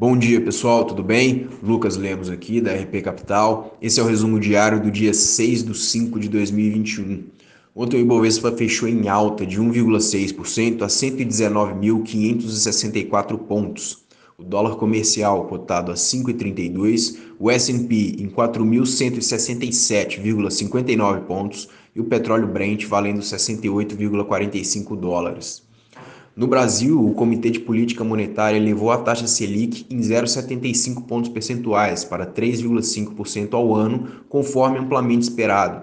Bom dia pessoal, tudo bem? Lucas Lemos aqui da RP Capital. Esse é o resumo diário do dia 6 de 5 de 2021. Ontem o Ibovespa fechou em alta de 1,6% a 119.564 pontos. O dólar comercial cotado a 5,32, o S&P em 4.167,59 pontos e o petróleo Brent valendo 68,45 dólares. No Brasil, o Comitê de Política Monetária elevou a taxa Selic em 0,75 pontos percentuais para 3,5% ao ano, conforme amplamente esperado.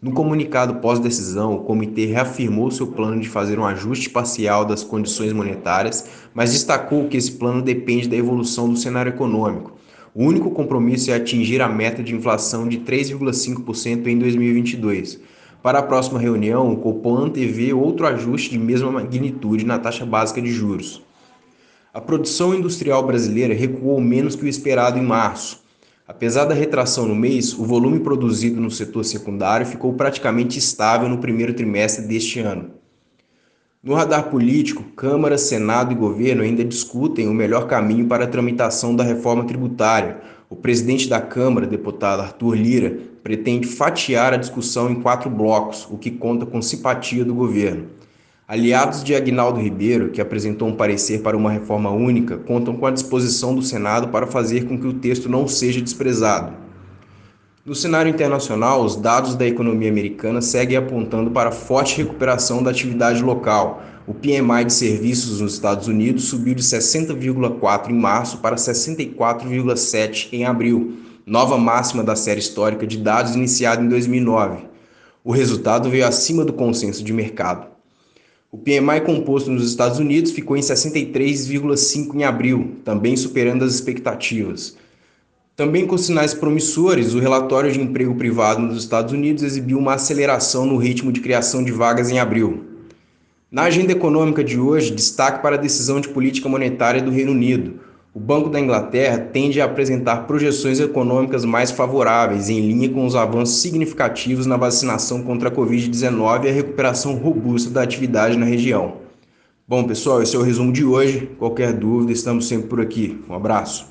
No comunicado pós-decisão, o comitê reafirmou seu plano de fazer um ajuste parcial das condições monetárias, mas destacou que esse plano depende da evolução do cenário econômico. O único compromisso é atingir a meta de inflação de 3,5% em 2022. Para a próxima reunião, o Copom antevê outro ajuste de mesma magnitude na taxa básica de juros. A produção industrial brasileira recuou menos que o esperado em março. Apesar da retração no mês, o volume produzido no setor secundário ficou praticamente estável no primeiro trimestre deste ano. No radar político, Câmara, Senado e governo ainda discutem o melhor caminho para a tramitação da reforma tributária. O presidente da Câmara, deputado Arthur Lira, pretende fatiar a discussão em quatro blocos, o que conta com simpatia do governo. Aliados de Agnaldo Ribeiro, que apresentou um parecer para uma reforma única, contam com a disposição do Senado para fazer com que o texto não seja desprezado. No cenário internacional, os dados da economia americana seguem apontando para forte recuperação da atividade local. O PMI de serviços nos Estados Unidos subiu de 60,4 em março para 64,7 em abril, nova máxima da série histórica de dados iniciada em 2009. O resultado veio acima do consenso de mercado. O PMI composto nos Estados Unidos ficou em 63,5 em abril, também superando as expectativas. Também com sinais promissores, o relatório de emprego privado nos Estados Unidos exibiu uma aceleração no ritmo de criação de vagas em abril. Na agenda econômica de hoje, destaque para a decisão de política monetária do Reino Unido. O Banco da Inglaterra tende a apresentar projeções econômicas mais favoráveis, em linha com os avanços significativos na vacinação contra a Covid-19 e a recuperação robusta da atividade na região. Bom, pessoal, esse é o resumo de hoje. Qualquer dúvida, estamos sempre por aqui. Um abraço.